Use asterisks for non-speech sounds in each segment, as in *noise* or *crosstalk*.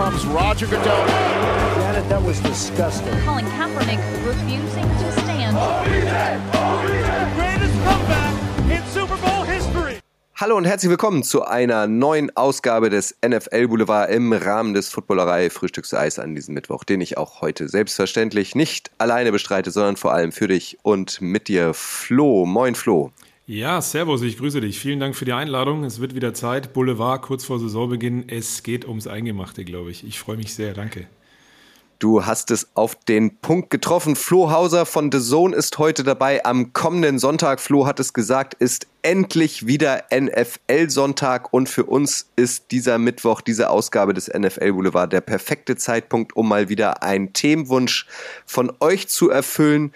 comes Roger Goodell. Janet, that was disgusting. Colin Kaepernick refusing to stand. Greatest comeback in Super Bowl history. Hallo und herzlich willkommen zu einer neuen Ausgabe des NFL Boulevard im Rahmen des Footballerei Frühstückseis an diesem Mittwoch, den ich auch heute selbstverständlich nicht alleine bestreite, sondern vor allem für dich und mit dir Flo. Moin Flo. Ja, servus, ich grüße dich. Vielen Dank für die Einladung. Es wird wieder Zeit. Boulevard kurz vor Saisonbeginn. Es geht ums Eingemachte, glaube ich. Ich freue mich sehr. Danke. Du hast es auf den Punkt getroffen. Flo Hauser von The Zone ist heute dabei. Am kommenden Sonntag, Flo hat es gesagt, ist endlich wieder NFL-Sonntag und für uns ist dieser Mittwoch, diese Ausgabe des NFL Boulevard der perfekte Zeitpunkt, um mal wieder einen Themenwunsch von euch zu erfüllen.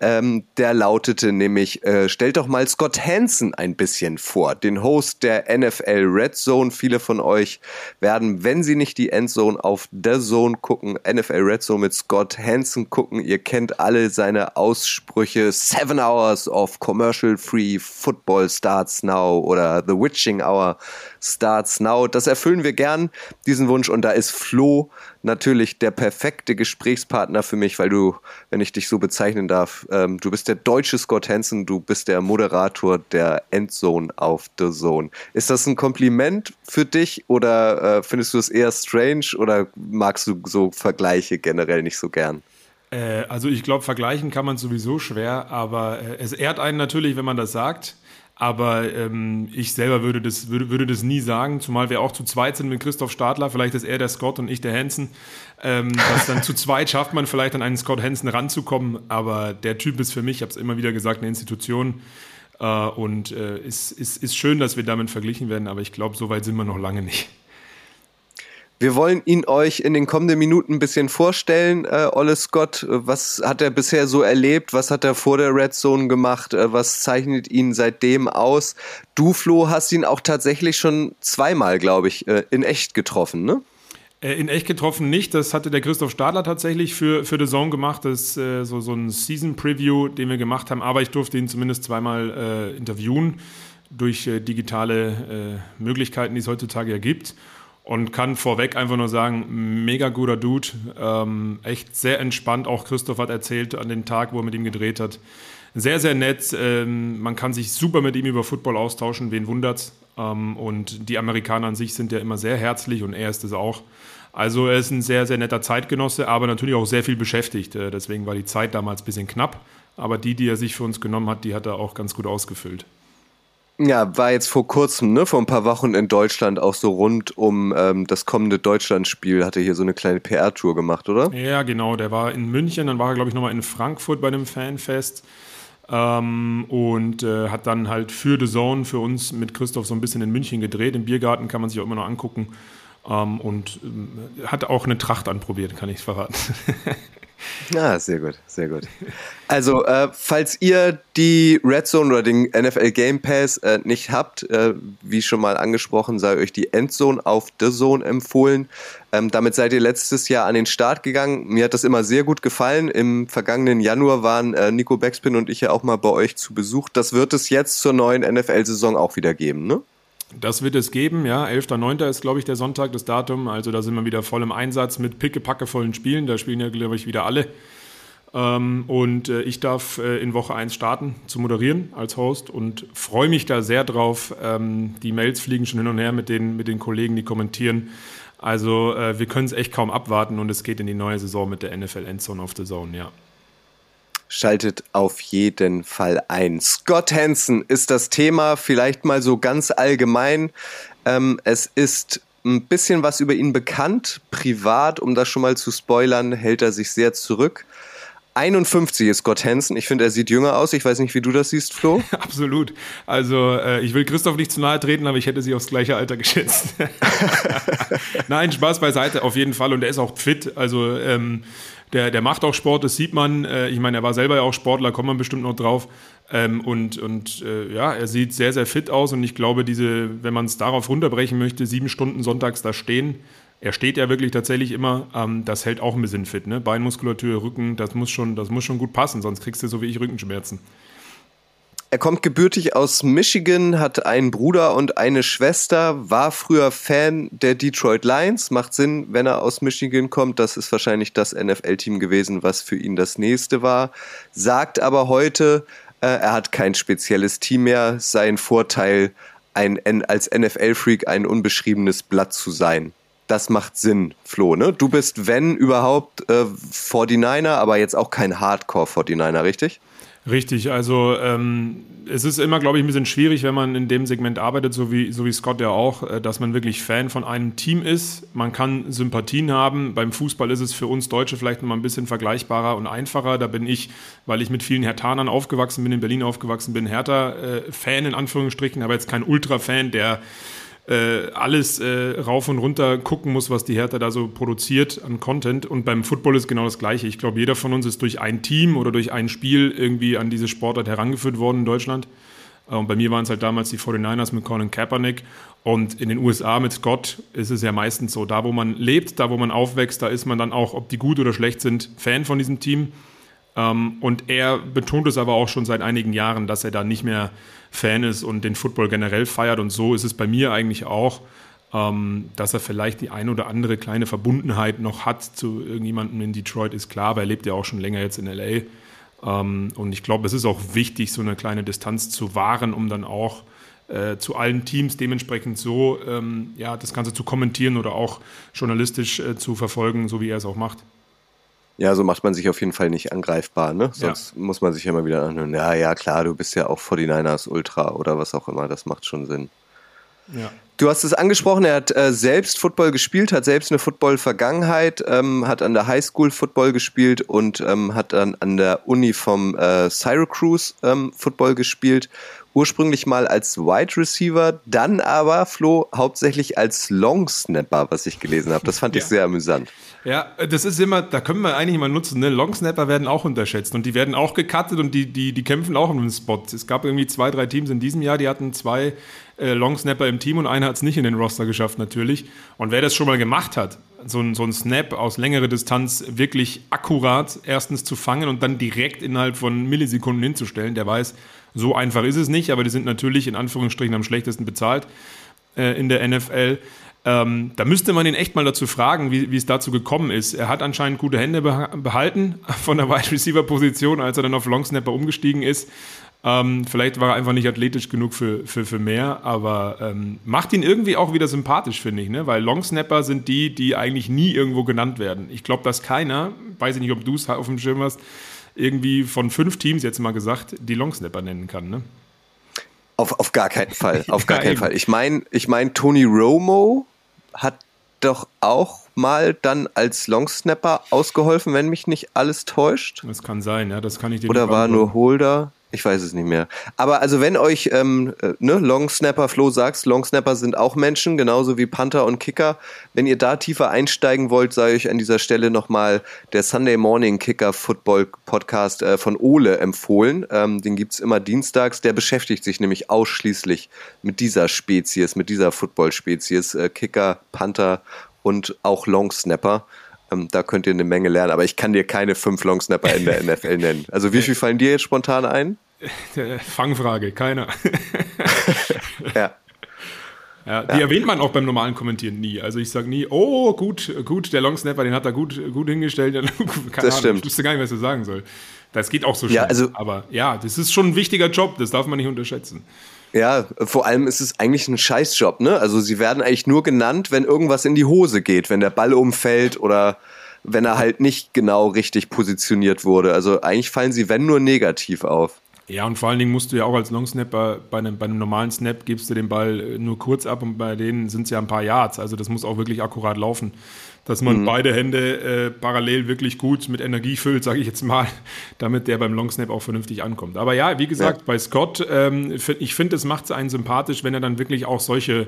Ähm, der lautete nämlich, äh, stellt doch mal Scott Hansen ein bisschen vor, den Host der NFL Red Zone. Viele von euch werden, wenn sie nicht die Endzone auf The Zone gucken, NFL Red Zone mit Scott Hansen gucken. Ihr kennt alle seine Aussprüche. Seven Hours of Commercial Free Football starts now oder The Witching Hour starts now. Das erfüllen wir gern, diesen Wunsch. Und da ist Flo natürlich der perfekte Gesprächspartner für mich, weil du, wenn ich dich so bezeichnen darf, ähm, du bist der deutsche Scott Hansen, du bist der Moderator der Endzone auf The Zone. Ist das ein Kompliment für dich oder äh, findest du es eher strange oder magst du so Vergleiche generell nicht so gern? Äh, also ich glaube, vergleichen kann man sowieso schwer, aber äh, es ehrt einen natürlich, wenn man das sagt. Aber ähm, ich selber würde das, würde, würde das nie sagen, zumal wir auch zu zweit sind mit Christoph Stadler. Vielleicht ist er der Scott und ich der Hansen. Ähm, dass dann zu zweit schafft man vielleicht an einen Scott Hansen ranzukommen. Aber der Typ ist für mich, ich habe es immer wieder gesagt, eine Institution. Äh, und äh, ist, ist, ist schön, dass wir damit verglichen werden. Aber ich glaube, so weit sind wir noch lange nicht. Wir wollen ihn euch in den kommenden Minuten ein bisschen vorstellen. Äh, Olle Scott, was hat er bisher so erlebt? Was hat er vor der Red Zone gemacht? Äh, was zeichnet ihn seitdem aus? Du, Flo, hast ihn auch tatsächlich schon zweimal, glaube ich, äh, in echt getroffen, ne? Äh, in echt getroffen nicht. Das hatte der Christoph Stadler tatsächlich für, für The Zone gemacht. Das ist äh, so, so ein Season-Preview, den wir gemacht haben. Aber ich durfte ihn zumindest zweimal äh, interviewen durch äh, digitale Möglichkeiten, die es heutzutage ja gibt. Und kann vorweg einfach nur sagen, mega guter Dude, ähm, echt sehr entspannt. Auch Christoph hat erzählt an dem Tag, wo er mit ihm gedreht hat. Sehr, sehr nett. Ähm, man kann sich super mit ihm über Football austauschen, wen wundert's. Ähm, und die Amerikaner an sich sind ja immer sehr herzlich und er ist es auch. Also er ist ein sehr, sehr netter Zeitgenosse, aber natürlich auch sehr viel beschäftigt. Äh, deswegen war die Zeit damals ein bisschen knapp. Aber die, die er sich für uns genommen hat, die hat er auch ganz gut ausgefüllt. Ja, war jetzt vor kurzem, ne, vor ein paar Wochen in Deutschland auch so rund um ähm, das kommende Deutschlandspiel, hatte hier so eine kleine PR-Tour gemacht, oder? Ja, genau. Der war in München, dann war er, glaube ich, nochmal in Frankfurt bei dem Fanfest. Ähm, und äh, hat dann halt für The Zone für uns mit Christoph so ein bisschen in München gedreht. Im Biergarten kann man sich auch immer noch angucken. Ähm, und äh, hat auch eine Tracht anprobiert, kann ich verraten. *laughs* Ah, sehr gut, sehr gut. Also, äh, falls ihr die Red Zone oder den NFL Game Pass äh, nicht habt, äh, wie schon mal angesprochen, sei euch die Endzone auf The Zone empfohlen. Ähm, damit seid ihr letztes Jahr an den Start gegangen. Mir hat das immer sehr gut gefallen. Im vergangenen Januar waren äh, Nico Backspin und ich ja auch mal bei euch zu Besuch. Das wird es jetzt zur neuen NFL-Saison auch wieder geben, ne? Das wird es geben, ja. 11.09. ist, glaube ich, der Sonntag, das Datum. Also da sind wir wieder voll im Einsatz mit pickepackevollen Spielen. Da spielen ja, glaube ich, wieder alle. Ähm, und äh, ich darf äh, in Woche 1 starten zu moderieren als Host und freue mich da sehr drauf. Ähm, die Mails fliegen schon hin und her mit den, mit den Kollegen, die kommentieren. Also äh, wir können es echt kaum abwarten und es geht in die neue Saison mit der NFL Endzone of the Zone, ja. Schaltet auf jeden Fall ein. Scott Hansen ist das Thema, vielleicht mal so ganz allgemein. Ähm, es ist ein bisschen was über ihn bekannt. Privat, um das schon mal zu spoilern, hält er sich sehr zurück. 51 ist Scott Hansen. Ich finde, er sieht jünger aus. Ich weiß nicht, wie du das siehst, Flo. *laughs* Absolut. Also, äh, ich will Christoph nicht zu nahe treten, aber ich hätte sie aufs gleiche Alter geschätzt. *laughs* *laughs* Nein, Spaß beiseite, auf jeden Fall. Und er ist auch fit. Also, ähm, der, der macht auch Sport, das sieht man. Äh, ich meine, er war selber ja auch Sportler, kommt man bestimmt noch drauf. Ähm, und und äh, ja, er sieht sehr, sehr fit aus. Und ich glaube, diese, wenn man es darauf runterbrechen möchte, sieben Stunden sonntags da stehen, er steht ja wirklich tatsächlich immer, ähm, das hält auch ein bisschen fit. Ne? Beinmuskulatur, Rücken, das muss, schon, das muss schon gut passen, sonst kriegst du so wie ich Rückenschmerzen. Er kommt gebürtig aus Michigan, hat einen Bruder und eine Schwester, war früher Fan der Detroit Lions. Macht Sinn, wenn er aus Michigan kommt. Das ist wahrscheinlich das NFL-Team gewesen, was für ihn das nächste war. Sagt aber heute, äh, er hat kein spezielles Team mehr. Sein Vorteil, ein, als NFL-Freak ein unbeschriebenes Blatt zu sein. Das macht Sinn, Flo. Ne? Du bist, wenn überhaupt, äh, 49er, aber jetzt auch kein Hardcore-49er, richtig? Richtig, also ähm, es ist immer, glaube ich, ein bisschen schwierig, wenn man in dem Segment arbeitet, so wie, so wie Scott ja auch, äh, dass man wirklich Fan von einem Team ist. Man kann Sympathien haben. Beim Fußball ist es für uns Deutsche vielleicht noch mal ein bisschen vergleichbarer und einfacher. Da bin ich, weil ich mit vielen Hertanern aufgewachsen bin, in Berlin aufgewachsen bin, Hertha-Fan äh, in Anführungsstrichen, aber jetzt kein Ultra-Fan, der äh, alles äh, rauf und runter gucken muss, was die Hertha da so produziert an Content. Und beim Football ist genau das Gleiche. Ich glaube, jeder von uns ist durch ein Team oder durch ein Spiel irgendwie an diese Sportart herangeführt worden in Deutschland. Äh, und bei mir waren es halt damals die 49ers mit Colin Kaepernick. Und in den USA mit Scott ist es ja meistens so, da wo man lebt, da wo man aufwächst, da ist man dann auch, ob die gut oder schlecht sind, Fan von diesem Team. Ähm, und er betont es aber auch schon seit einigen Jahren, dass er da nicht mehr Fan ist und den Football generell feiert. Und so ist es bei mir eigentlich auch, ähm, dass er vielleicht die ein oder andere kleine Verbundenheit noch hat zu irgendjemandem in Detroit, ist klar, weil er lebt ja auch schon länger jetzt in LA. Ähm, und ich glaube, es ist auch wichtig, so eine kleine Distanz zu wahren, um dann auch äh, zu allen Teams dementsprechend so ähm, ja, das Ganze zu kommentieren oder auch journalistisch äh, zu verfolgen, so wie er es auch macht. Ja, so macht man sich auf jeden Fall nicht angreifbar, ne? Sonst ja. muss man sich ja immer wieder anhören, ja, ja, klar, du bist ja auch 49ers Ultra oder was auch immer, das macht schon Sinn. Ja. Du hast es angesprochen, er hat äh, selbst Football gespielt, hat selbst eine Football-Vergangenheit, ähm, hat an der Highschool Football gespielt und ähm, hat dann an der Uni vom äh, Syracuse ähm, Football gespielt ursprünglich mal als Wide Receiver, dann aber, Flo, hauptsächlich als Long Snapper, was ich gelesen habe. Das fand ich sehr amüsant. Ja, das ist immer, da können wir eigentlich mal nutzen. Ne? Long Snapper werden auch unterschätzt und die werden auch gecuttet und die, die, die kämpfen auch um den Spot. Es gab irgendwie zwei, drei Teams in diesem Jahr, die hatten zwei äh, Long Snapper im Team und einer hat es nicht in den Roster geschafft natürlich. Und wer das schon mal gemacht hat, so ein, so ein Snap aus längerer Distanz wirklich akkurat erstens zu fangen und dann direkt innerhalb von Millisekunden hinzustellen, der weiß, so einfach ist es nicht, aber die sind natürlich in Anführungsstrichen am schlechtesten bezahlt äh, in der NFL. Ähm, da müsste man ihn echt mal dazu fragen, wie, wie es dazu gekommen ist. Er hat anscheinend gute Hände behalten *laughs* von der Wide Receiver Position, als er dann auf Long Snapper umgestiegen ist. Ähm, vielleicht war er einfach nicht athletisch genug für, für, für mehr, aber ähm, macht ihn irgendwie auch wieder sympathisch, finde ich, ne? weil Longsnapper sind die, die eigentlich nie irgendwo genannt werden. Ich glaube, dass keiner, weiß ich nicht, ob du es auf dem Schirm hast, irgendwie von fünf Teams jetzt mal gesagt, die Longsnapper nennen kann, ne? Auf, auf gar keinen Fall. Auf gar *laughs* keinen Fall. Ich meine, ich mein, Tony Romo hat doch auch mal dann als Longsnapper ausgeholfen, wenn mich nicht alles täuscht. Das kann sein, ja, das kann ich dir Oder war nur Holder? Ich weiß es nicht mehr. Aber also wenn euch ähm, äh, ne, Long Snapper Flo sagst, Long Snapper sind auch Menschen, genauso wie Panther und Kicker. Wenn ihr da tiefer einsteigen wollt, sei euch an dieser Stelle nochmal der Sunday Morning Kicker Football Podcast äh, von Ole empfohlen. Ähm, den gibt's immer dienstags. Der beschäftigt sich nämlich ausschließlich mit dieser Spezies, mit dieser Football-Spezies. Äh, Kicker, Panther und auch Long Snapper. Ähm, da könnt ihr eine Menge lernen, aber ich kann dir keine fünf Longsnapper in der *laughs* NFL nennen. Also wie viel fallen dir jetzt spontan ein? Fangfrage, keiner. *laughs* ja. Ja, die ja. erwähnt man auch beim normalen Kommentieren nie. Also ich sage nie, oh, gut, gut, der Longsnapper, den hat er gut, gut hingestellt. *laughs* Keine das Ahnung, stimmt. Ich wusste gar nicht, was er sagen soll. Das geht auch so schnell. Ja, also, Aber ja, das ist schon ein wichtiger Job, das darf man nicht unterschätzen. Ja, vor allem ist es eigentlich ein Scheißjob, ne? Also sie werden eigentlich nur genannt, wenn irgendwas in die Hose geht, wenn der Ball umfällt oder wenn er halt nicht genau richtig positioniert wurde. Also eigentlich fallen sie, wenn nur negativ auf. Ja, und vor allen Dingen musst du ja auch als Longsnapper bei einem, bei einem normalen Snap gibst du den Ball äh, nur kurz ab und bei denen sind es ja ein paar Yards. Also das muss auch wirklich akkurat laufen. Dass man mhm. beide Hände äh, parallel wirklich gut mit Energie füllt, sage ich jetzt mal, *laughs* damit der beim Longsnap auch vernünftig ankommt. Aber ja, wie gesagt, ja. bei Scott, ähm, ich finde, es macht es einen sympathisch, wenn er dann wirklich auch solche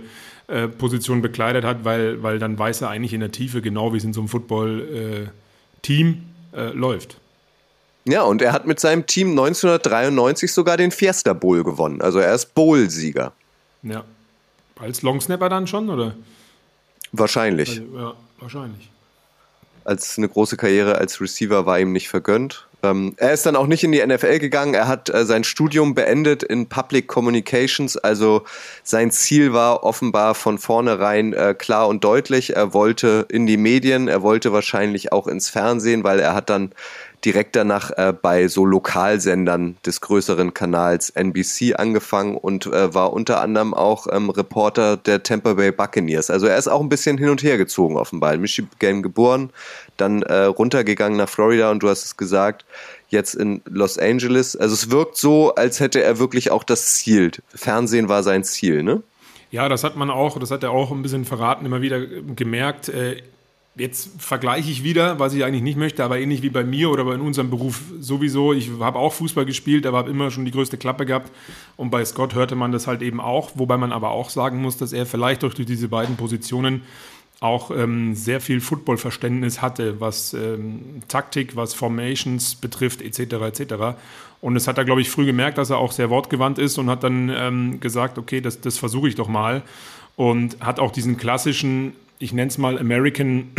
äh, Positionen bekleidet hat, weil, weil dann weiß er eigentlich in der Tiefe genau, wie es in so einem Football-Team äh, äh, läuft. Ja, und er hat mit seinem Team 1993 sogar den Fiesta Bowl gewonnen. Also er ist Bowl-Sieger. Ja. Als Longsnapper dann schon, oder? Wahrscheinlich. Also, ja, wahrscheinlich. Als eine große Karriere als Receiver war ihm nicht vergönnt. Ähm, er ist dann auch nicht in die NFL gegangen. Er hat äh, sein Studium beendet in Public Communications. Also sein Ziel war offenbar von vornherein äh, klar und deutlich. Er wollte in die Medien, er wollte wahrscheinlich auch ins Fernsehen, weil er hat dann direkt danach äh, bei so Lokalsendern des größeren Kanals NBC angefangen und äh, war unter anderem auch ähm, Reporter der Tampa Bay Buccaneers. Also er ist auch ein bisschen hin und her gezogen offenbar. In Michigan geboren, dann äh, runtergegangen nach Florida und du hast es gesagt, jetzt in Los Angeles. Also es wirkt so, als hätte er wirklich auch das Ziel. Fernsehen war sein Ziel, ne? Ja, das hat man auch, das hat er auch ein bisschen verraten, immer wieder gemerkt. Jetzt vergleiche ich wieder, was ich eigentlich nicht möchte, aber ähnlich wie bei mir oder in unserem Beruf sowieso. Ich habe auch Fußball gespielt, aber habe immer schon die größte Klappe gehabt. Und bei Scott hörte man das halt eben auch, wobei man aber auch sagen muss, dass er vielleicht durch diese beiden Positionen auch ähm, sehr viel Footballverständnis hatte, was ähm, Taktik, was Formations betrifft, etc. etc. Und das hat er, glaube ich, früh gemerkt, dass er auch sehr wortgewandt ist und hat dann ähm, gesagt, okay, das, das versuche ich doch mal. Und hat auch diesen klassischen ich nenne es mal American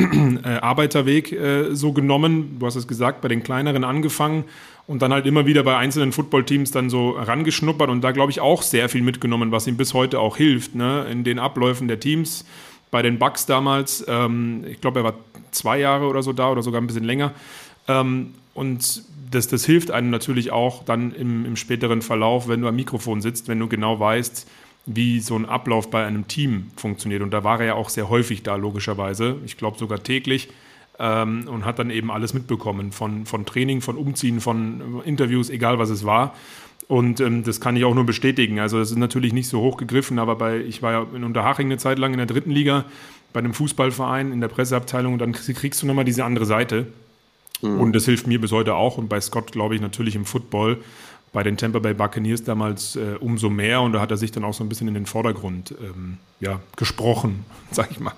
äh, Arbeiterweg äh, so genommen. Du hast es gesagt, bei den kleineren angefangen und dann halt immer wieder bei einzelnen Footballteams dann so rangeschnuppert und da glaube ich auch sehr viel mitgenommen, was ihm bis heute auch hilft, ne? in den Abläufen der Teams. Bei den Bucks damals, ähm, ich glaube, er war zwei Jahre oder so da oder sogar ein bisschen länger. Ähm, und das, das hilft einem natürlich auch dann im, im späteren Verlauf, wenn du am Mikrofon sitzt, wenn du genau weißt, wie so ein Ablauf bei einem Team funktioniert. Und da war er ja auch sehr häufig da, logischerweise. Ich glaube sogar täglich. Ähm, und hat dann eben alles mitbekommen von, von Training, von Umziehen, von Interviews, egal was es war. Und ähm, das kann ich auch nur bestätigen. Also das ist natürlich nicht so hoch gegriffen, aber bei, ich war ja in Unterhaching eine Zeit lang in der dritten Liga bei einem Fußballverein in der Presseabteilung und dann kriegst du nochmal diese andere Seite. Mhm. Und das hilft mir bis heute auch und bei Scott glaube ich natürlich im Football bei den Tampa Bay Buccaneers damals äh, umso mehr und da hat er sich dann auch so ein bisschen in den Vordergrund ähm, ja, gesprochen, *laughs* sag ich mal.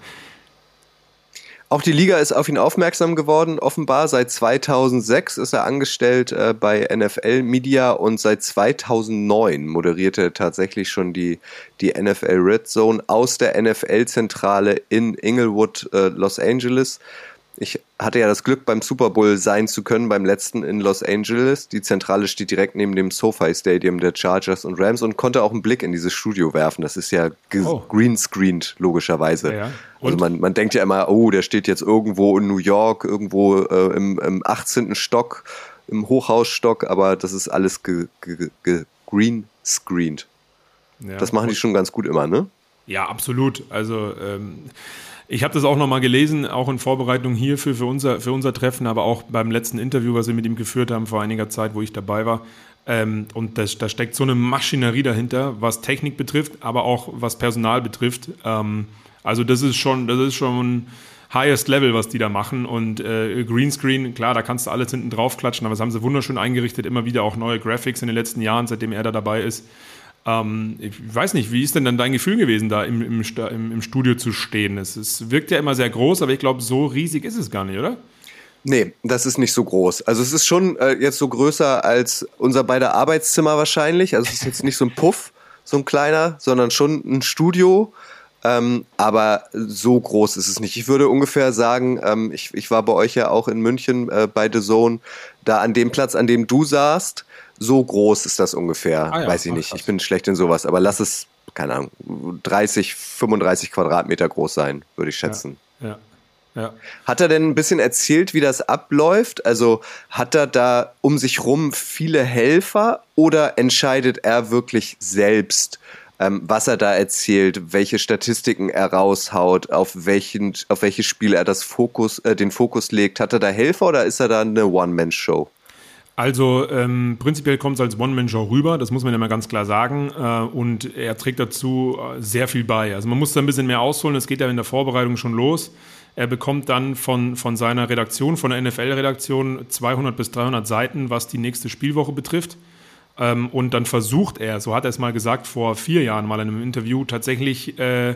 Auch die Liga ist auf ihn aufmerksam geworden. Offenbar seit 2006 ist er angestellt äh, bei NFL Media und seit 2009 moderiert er tatsächlich schon die, die NFL Red Zone aus der NFL-Zentrale in Inglewood, äh, Los Angeles. Ich hatte ja das Glück, beim Super Bowl sein zu können, beim letzten in Los Angeles. Die Zentrale steht direkt neben dem SoFi Stadium der Chargers und Rams und konnte auch einen Blick in dieses Studio werfen. Das ist ja oh. greenscreened, logischerweise. Ja, also man, man denkt ja immer, oh, der steht jetzt irgendwo in New York, irgendwo äh, im, im 18. Stock, im Hochhausstock, aber das ist alles ge, ge, ge greenscreened. Ja, das machen die schon ganz gut immer, ne? Ja, absolut. Also ähm ich habe das auch nochmal gelesen, auch in Vorbereitung hierfür, für unser, für unser Treffen, aber auch beim letzten Interview, was wir mit ihm geführt haben vor einiger Zeit, wo ich dabei war. Ähm, und da, da, steckt so eine Maschinerie dahinter, was Technik betrifft, aber auch was Personal betrifft. Ähm, also das ist schon, das ist schon highest Level, was die da machen. Und äh, Greenscreen, klar, da kannst du alles hinten drauf klatschen, aber das haben sie wunderschön eingerichtet, immer wieder auch neue Graphics in den letzten Jahren, seitdem er da dabei ist. Ähm, ich weiß nicht, wie ist denn dann dein Gefühl gewesen, da im, im, im Studio zu stehen? Es, es wirkt ja immer sehr groß, aber ich glaube, so riesig ist es gar nicht, oder? Nee, das ist nicht so groß. Also es ist schon äh, jetzt so größer als unser beider Arbeitszimmer wahrscheinlich. Also es ist jetzt nicht so ein Puff, so ein kleiner, sondern schon ein Studio. Ähm, aber so groß ist es nicht. Ich würde ungefähr sagen, ähm, ich, ich war bei euch ja auch in München äh, bei The Zone, da an dem Platz, an dem du saßt, so groß ist das ungefähr. Ah ja, Weiß ich nicht. Ich bin schlecht in sowas, aber lass es, keine Ahnung, 30, 35 Quadratmeter groß sein, würde ich schätzen. Ja. ja. Ja. Hat er denn ein bisschen erzählt, wie das abläuft? Also hat er da um sich rum viele Helfer oder entscheidet er wirklich selbst, ähm, was er da erzählt, welche Statistiken er raushaut, auf welchen, auf welches Spiel er das Fokus, äh, den Fokus legt? Hat er da Helfer oder ist er da eine One-Man-Show? Also ähm, prinzipiell kommt es als One-Man-Show rüber, das muss man ja mal ganz klar sagen. Äh, und er trägt dazu äh, sehr viel bei. Also man muss da ein bisschen mehr ausholen, das geht ja in der Vorbereitung schon los. Er bekommt dann von, von seiner Redaktion, von der NFL-Redaktion 200 bis 300 Seiten, was die nächste Spielwoche betrifft. Ähm, und dann versucht er, so hat er es mal gesagt, vor vier Jahren mal in einem Interview, tatsächlich äh,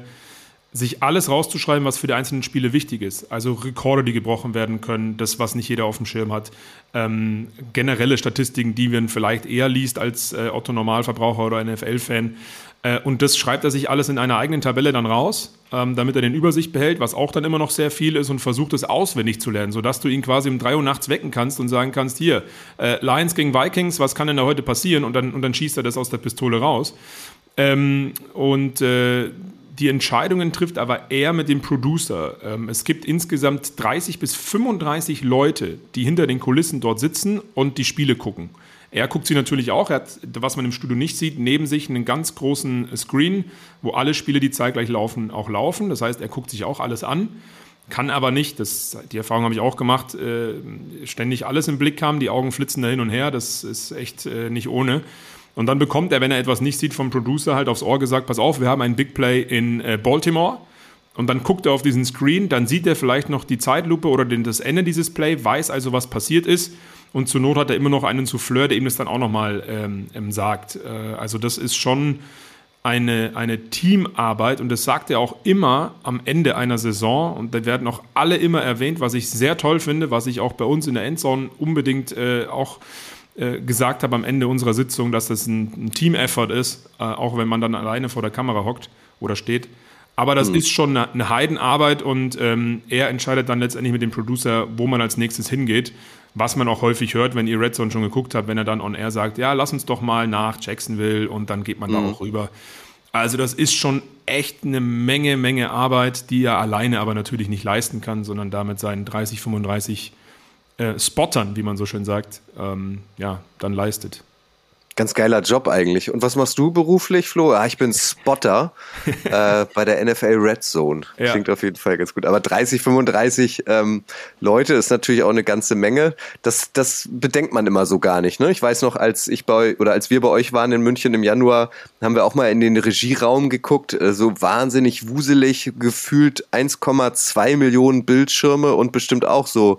sich alles rauszuschreiben, was für die einzelnen Spiele wichtig ist. Also Rekorde, die gebrochen werden können, das, was nicht jeder auf dem Schirm hat. Ähm, generelle Statistiken, die man vielleicht eher liest als äh, Otto Normalverbraucher oder NFL-Fan. Äh, und das schreibt er sich alles in einer eigenen Tabelle dann raus, ähm, damit er den Übersicht behält, was auch dann immer noch sehr viel ist und versucht es auswendig zu lernen, sodass du ihn quasi um drei Uhr nachts wecken kannst und sagen kannst, hier, äh, Lions gegen Vikings, was kann denn da heute passieren? Und dann, und dann schießt er das aus der Pistole raus. Ähm, und äh, die Entscheidungen trifft aber er mit dem Producer. Ähm, es gibt insgesamt 30 bis 35 Leute, die hinter den Kulissen dort sitzen und die Spiele gucken. Er guckt sie natürlich auch. Er hat, was man im Studio nicht sieht, neben sich einen ganz großen Screen, wo alle Spiele, die zeitgleich laufen, auch laufen. Das heißt, er guckt sich auch alles an. Kann aber nicht, das, die Erfahrung habe ich auch gemacht, äh, ständig alles im Blick haben, die Augen flitzen da hin und her, das ist echt äh, nicht ohne. Und dann bekommt er, wenn er etwas nicht sieht, vom Producer halt aufs Ohr gesagt, pass auf, wir haben einen Big Play in äh, Baltimore. Und dann guckt er auf diesen Screen, dann sieht er vielleicht noch die Zeitlupe oder den, das Ende dieses Play, weiß also, was passiert ist. Und zur Not hat er immer noch einen Souffleur, der ihm das dann auch nochmal ähm, ähm, sagt. Äh, also das ist schon eine, eine Teamarbeit und das sagt er auch immer am Ende einer Saison. Und da werden auch alle immer erwähnt, was ich sehr toll finde, was ich auch bei uns in der Endzone unbedingt äh, auch äh, gesagt habe am Ende unserer Sitzung, dass das ein, ein Team-Effort ist, äh, auch wenn man dann alleine vor der Kamera hockt oder steht. Aber das mhm. ist schon eine, eine Heidenarbeit und ähm, er entscheidet dann letztendlich mit dem Producer, wo man als nächstes hingeht. Was man auch häufig hört, wenn ihr Red Zone schon geguckt habt, wenn er dann on air sagt, ja, lass uns doch mal nach Jacksonville und dann geht man mhm. da auch rüber. Also das ist schon echt eine Menge, Menge Arbeit, die er alleine aber natürlich nicht leisten kann, sondern damit seinen 30, 35 äh, Spottern, wie man so schön sagt, ähm, ja, dann leistet. Ganz geiler Job eigentlich. Und was machst du beruflich, Flo? Ah, ich bin Spotter *laughs* äh, bei der NFL Red Zone. Ja. Klingt auf jeden Fall ganz gut. Aber 30, 35 ähm, Leute ist natürlich auch eine ganze Menge. Das, das bedenkt man immer so gar nicht. Ne? Ich weiß noch, als ich bei oder als wir bei euch waren in München im Januar, haben wir auch mal in den Regieraum geguckt. Äh, so wahnsinnig wuselig gefühlt 1,2 Millionen Bildschirme und bestimmt auch so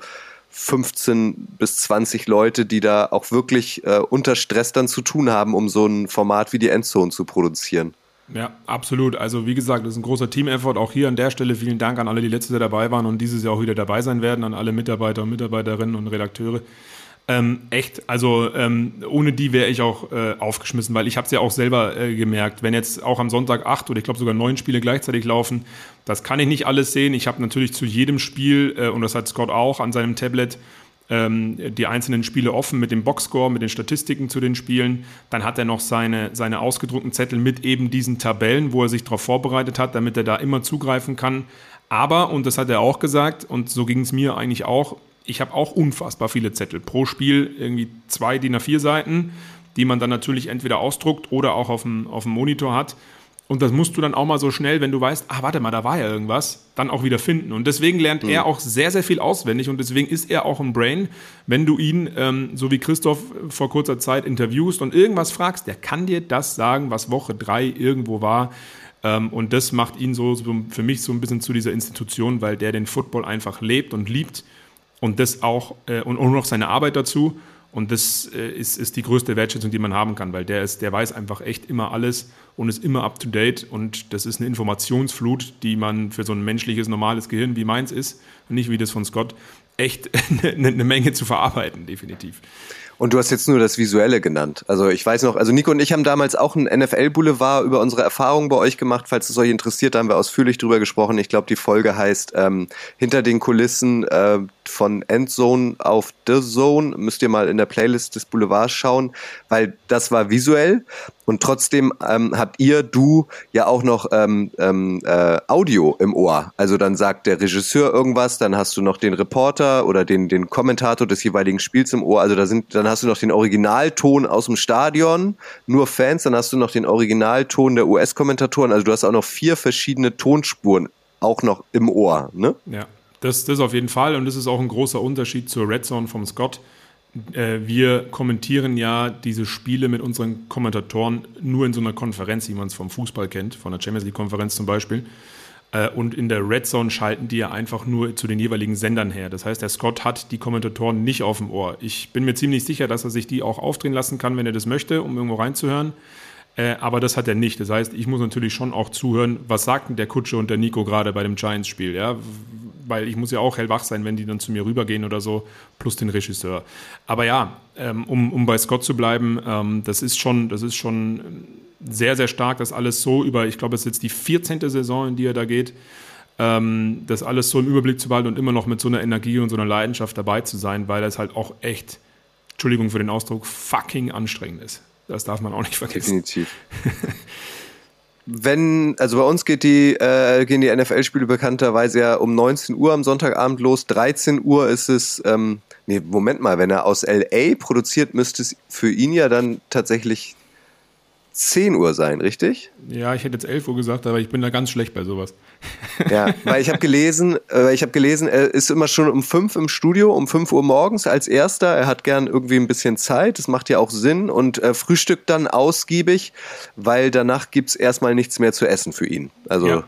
15 bis 20 Leute, die da auch wirklich äh, unter Stress dann zu tun haben, um so ein Format wie die Endzone zu produzieren. Ja, absolut. Also wie gesagt, das ist ein großer Team-Effort. Auch hier an der Stelle vielen Dank an alle, die letztes Jahr dabei waren und dieses Jahr auch wieder dabei sein werden, an alle Mitarbeiter und Mitarbeiterinnen und Redakteure. Ähm, echt, also ähm, ohne die wäre ich auch äh, aufgeschmissen, weil ich habe es ja auch selber äh, gemerkt, wenn jetzt auch am Sonntag acht oder ich glaube sogar neun Spiele gleichzeitig laufen, das kann ich nicht alles sehen. Ich habe natürlich zu jedem Spiel, äh, und das hat Scott auch an seinem Tablet, ähm, die einzelnen Spiele offen mit dem Boxscore, mit den Statistiken zu den Spielen. Dann hat er noch seine, seine ausgedruckten Zettel mit eben diesen Tabellen, wo er sich darauf vorbereitet hat, damit er da immer zugreifen kann. Aber, und das hat er auch gesagt, und so ging es mir eigentlich auch, ich habe auch unfassbar viele Zettel. Pro Spiel irgendwie zwei DIN A4 Seiten, die man dann natürlich entweder ausdruckt oder auch auf dem, auf dem Monitor hat. Und das musst du dann auch mal so schnell, wenn du weißt, ah, warte mal, da war ja irgendwas, dann auch wieder finden. Und deswegen lernt mhm. er auch sehr, sehr viel auswendig und deswegen ist er auch ein Brain. Wenn du ihn, ähm, so wie Christoph vor kurzer Zeit interviewst und irgendwas fragst, der kann dir das sagen, was Woche drei irgendwo war. Ähm, und das macht ihn so, so für mich so ein bisschen zu dieser Institution, weil der den Football einfach lebt und liebt und das auch äh, und, und noch seine Arbeit dazu. Und das äh, ist, ist die größte Wertschätzung, die man haben kann, weil der ist, der weiß einfach echt immer alles und ist immer up to date. Und das ist eine Informationsflut, die man für so ein menschliches, normales Gehirn wie meins ist, und nicht wie das von Scott, echt *laughs* eine, eine Menge zu verarbeiten, definitiv. Und du hast jetzt nur das Visuelle genannt. Also ich weiß noch, also Nico und ich haben damals auch einen NFL-Boulevard über unsere Erfahrungen bei euch gemacht. Falls es euch interessiert, da haben wir ausführlich drüber gesprochen. Ich glaube, die Folge heißt ähm, Hinter den Kulissen äh, von Endzone auf The Zone. Müsst ihr mal in der Playlist des Boulevards schauen, weil das war visuell. Und trotzdem ähm, habt ihr, du, ja auch noch ähm, ähm, äh, Audio im Ohr. Also dann sagt der Regisseur irgendwas, dann hast du noch den Reporter oder den, den Kommentator des jeweiligen Spiels im Ohr. Also da sind, dann hast du noch den Originalton aus dem Stadion, nur Fans, dann hast du noch den Originalton der US-Kommentatoren. Also du hast auch noch vier verschiedene Tonspuren auch noch im Ohr, ne? Ja, das, das auf jeden Fall. Und das ist auch ein großer Unterschied zur Red Zone vom Scott äh, wir kommentieren ja diese Spiele mit unseren Kommentatoren nur in so einer Konferenz, wie man es vom Fußball kennt, von der Champions League-Konferenz zum Beispiel. Äh, und in der Red Zone schalten die ja einfach nur zu den jeweiligen Sendern her. Das heißt, der Scott hat die Kommentatoren nicht auf dem Ohr. Ich bin mir ziemlich sicher, dass er sich die auch aufdrehen lassen kann, wenn er das möchte, um irgendwo reinzuhören. Äh, aber das hat er nicht. Das heißt, ich muss natürlich schon auch zuhören, was sagten der Kutsche und der Nico gerade bei dem Giants-Spiel. Ja? Weil ich muss ja auch hellwach sein, wenn die dann zu mir rübergehen oder so, plus den Regisseur. Aber ja, ähm, um, um bei Scott zu bleiben, ähm, das ist schon, das ist schon sehr, sehr stark, das alles so über, ich glaube, es ist jetzt die 14. Saison, in die er da geht, ähm, das alles so im Überblick zu behalten und immer noch mit so einer Energie und so einer Leidenschaft dabei zu sein, weil das halt auch echt, Entschuldigung für den Ausdruck, fucking anstrengend ist. Das darf man auch nicht vergessen. Definitiv. *laughs* wenn, also bei uns geht die, äh, gehen die NFL-Spiele bekannterweise ja um 19 Uhr am Sonntagabend los. 13 Uhr ist es, ähm, nee, Moment mal, wenn er aus LA produziert, müsste es für ihn ja dann tatsächlich 10 Uhr sein, richtig? Ja, ich hätte jetzt 11 Uhr gesagt, aber ich bin da ganz schlecht bei sowas. *laughs* Ja, weil ich habe gelesen, äh, ich habe gelesen, er ist immer schon um 5 im Studio, um 5 Uhr morgens als erster. Er hat gern irgendwie ein bisschen Zeit, das macht ja auch Sinn und äh, frühstückt dann ausgiebig, weil danach gibt's erstmal nichts mehr zu essen für ihn. Also Ja.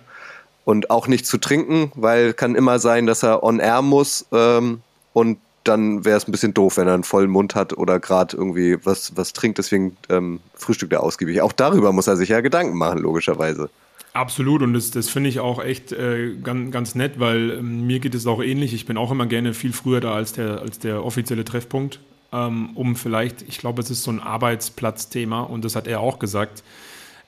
und auch nicht zu trinken, weil kann immer sein, dass er on air muss ähm, und dann wäre es ein bisschen doof, wenn er einen vollen Mund hat oder gerade irgendwie was, was trinkt. Deswegen ähm, frühstückt er ausgiebig. Auch darüber muss er sich ja Gedanken machen, logischerweise. Absolut und das, das finde ich auch echt äh, ganz, ganz nett, weil ähm, mir geht es auch ähnlich. Ich bin auch immer gerne viel früher da als der, als der offizielle Treffpunkt, ähm, um vielleicht, ich glaube, es ist so ein Arbeitsplatzthema und das hat er auch gesagt.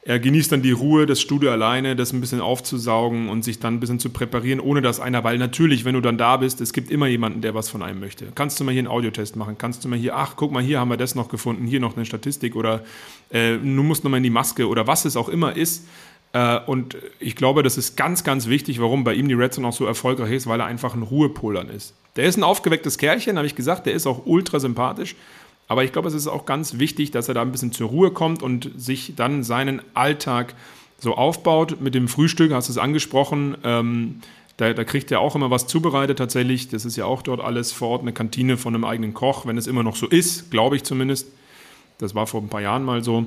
Er genießt dann die Ruhe, das Studio alleine, das ein bisschen aufzusaugen und sich dann ein bisschen zu präparieren, ohne dass einer, weil natürlich, wenn du dann da bist, es gibt immer jemanden, der was von einem möchte. Kannst du mal hier einen Audiotest machen? Kannst du mal hier, ach, guck mal, hier haben wir das noch gefunden, hier noch eine Statistik oder äh, du musst noch mal in die Maske oder was es auch immer ist. Äh, und ich glaube, das ist ganz, ganz wichtig, warum bei ihm die Red Zone auch so erfolgreich ist, weil er einfach ein Ruhepol dann ist. Der ist ein aufgewecktes Kerlchen, habe ich gesagt, der ist auch ultra sympathisch. Aber ich glaube, es ist auch ganz wichtig, dass er da ein bisschen zur Ruhe kommt und sich dann seinen Alltag so aufbaut. Mit dem Frühstück hast du es angesprochen. Ähm, da, da kriegt er auch immer was zubereitet tatsächlich. Das ist ja auch dort alles vor Ort, eine Kantine von einem eigenen Koch, wenn es immer noch so ist, glaube ich zumindest. Das war vor ein paar Jahren mal so.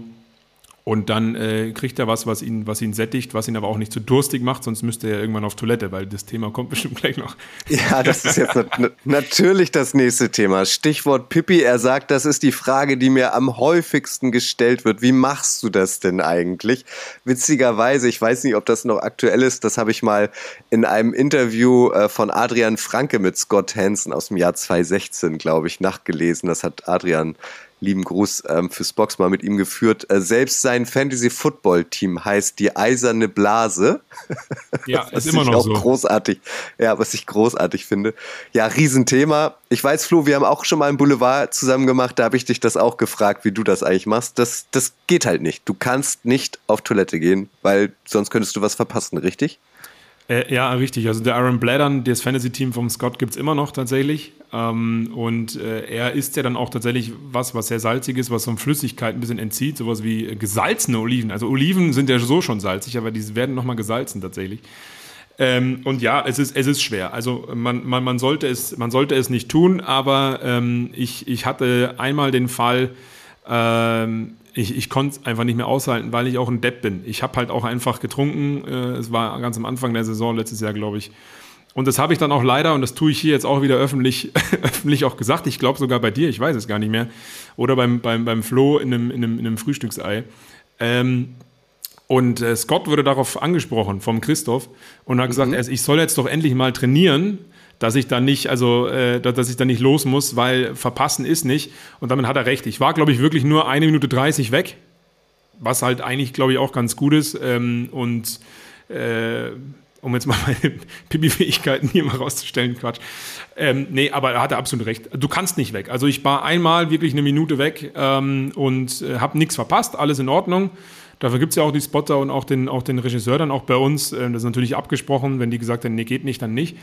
Und dann äh, kriegt er was, was ihn, was ihn sättigt, was ihn aber auch nicht zu durstig macht, sonst müsste er irgendwann auf Toilette, weil das Thema kommt bestimmt gleich noch. Ja, das ist jetzt nat natürlich das nächste Thema. Stichwort Pippi. Er sagt, das ist die Frage, die mir am häufigsten gestellt wird. Wie machst du das denn eigentlich? Witzigerweise, ich weiß nicht, ob das noch aktuell ist, das habe ich mal in einem Interview äh, von Adrian Franke mit Scott Hansen aus dem Jahr 2016, glaube ich, nachgelesen. Das hat Adrian lieben Gruß ähm, fürs Box mal mit ihm geführt. Äh, selbst sein Fantasy-Football-Team heißt die Eiserne Blase. *laughs* Ja, *laughs* ist immer noch so. großartig, ja, was ich großartig finde. Ja, Riesenthema. Ich weiß, Flo, wir haben auch schon mal ein Boulevard zusammen gemacht. Da habe ich dich das auch gefragt, wie du das eigentlich machst. Das, das geht halt nicht. Du kannst nicht auf Toilette gehen, weil sonst könntest du was verpassen, richtig? Äh, ja, richtig. Also der Aaron Bladdern, das Fantasy-Team vom Scott gibt es immer noch tatsächlich. Ähm, und äh, er isst ja dann auch tatsächlich was, was sehr salzig ist, was von Flüssigkeit ein bisschen entzieht. Sowas wie äh, gesalzene Oliven. Also Oliven sind ja so schon salzig, aber die werden nochmal gesalzen tatsächlich. Ähm, und ja, es ist, es ist schwer. Also man, man, man, sollte, es, man sollte es nicht tun, aber ähm, ich, ich hatte einmal den Fall, ähm, ich, ich konnte es einfach nicht mehr aushalten, weil ich auch ein Depp bin. Ich habe halt auch einfach getrunken. Äh, es war ganz am Anfang der Saison, letztes Jahr, glaube ich. Und das habe ich dann auch leider, und das tue ich hier jetzt auch wieder öffentlich, *laughs* öffentlich auch gesagt, ich glaube sogar bei dir, ich weiß es gar nicht mehr, oder beim, beim, beim Flo in einem, in einem, in einem Frühstücksei. Ähm, und äh, Scott wurde darauf angesprochen vom Christoph und hat gesagt, also ich soll jetzt doch endlich mal trainieren, dass ich dann nicht, also äh, dass ich dann nicht los muss, weil verpassen ist nicht. Und damit hat er recht. Ich war, glaube ich, wirklich nur eine Minute 30 weg, was halt eigentlich, glaube ich, auch ganz gut ist. Ähm, und äh, um jetzt mal *laughs* meine Pipi-Fähigkeiten hier mal rauszustellen, Quatsch. Ähm, nee, aber er hatte absolut recht. Du kannst nicht weg. Also ich war einmal wirklich eine Minute weg ähm, und äh, habe nichts verpasst, alles in Ordnung. Dafür gibt es ja auch die Spotter und auch den, auch den Regisseur dann auch bei uns. Ähm, das ist natürlich abgesprochen. Wenn die gesagt haben, nee, geht nicht, dann nicht.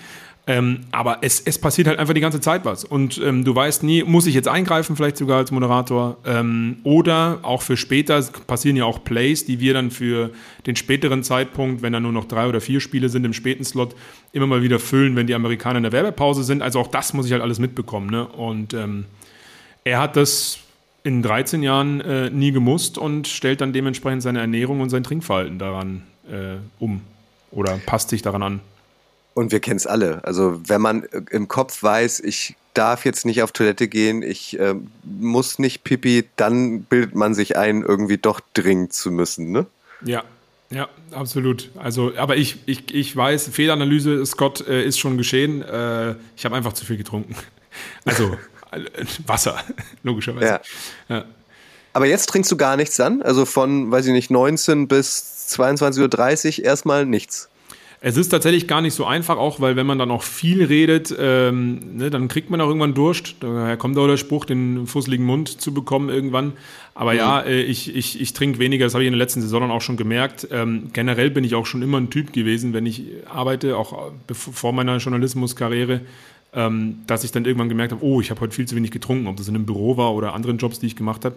Ähm, aber es, es passiert halt einfach die ganze Zeit was. Und ähm, du weißt nie, muss ich jetzt eingreifen, vielleicht sogar als Moderator? Ähm, oder auch für später passieren ja auch Plays, die wir dann für den späteren Zeitpunkt, wenn da nur noch drei oder vier Spiele sind im späten Slot, immer mal wieder füllen, wenn die Amerikaner in der Werbepause sind. Also auch das muss ich halt alles mitbekommen. Ne? Und ähm, er hat das in 13 Jahren äh, nie gemusst und stellt dann dementsprechend seine Ernährung und sein Trinkverhalten daran äh, um oder passt sich daran an. Und wir kennen es alle. Also wenn man äh, im Kopf weiß, ich darf jetzt nicht auf Toilette gehen, ich äh, muss nicht pipi, dann bildet man sich ein, irgendwie doch dringend zu müssen, ne? Ja, ja, absolut. Also, aber ich, ich, ich weiß, Fehlanalyse, Scott, äh, ist schon geschehen. Äh, ich habe einfach zu viel getrunken. *laughs* Also Wasser, *laughs* logischerweise. Ja. Ja. Aber jetzt trinkst du gar nichts dann? Also von, weiß ich nicht, 19 bis 22.30 Uhr erstmal nichts. Es ist tatsächlich gar nicht so einfach, auch weil wenn man dann auch viel redet, ähm, ne, dann kriegt man auch irgendwann Durst. Daher kommt auch der Spruch, den fusseligen Mund zu bekommen irgendwann. Aber ja, ja äh, ich, ich, ich trinke weniger, das habe ich in der letzten Saison auch schon gemerkt. Ähm, generell bin ich auch schon immer ein Typ gewesen, wenn ich arbeite, auch vor meiner Journalismuskarriere, ähm, dass ich dann irgendwann gemerkt habe, oh, ich habe heute viel zu wenig getrunken, ob das in einem Büro war oder anderen Jobs, die ich gemacht habe.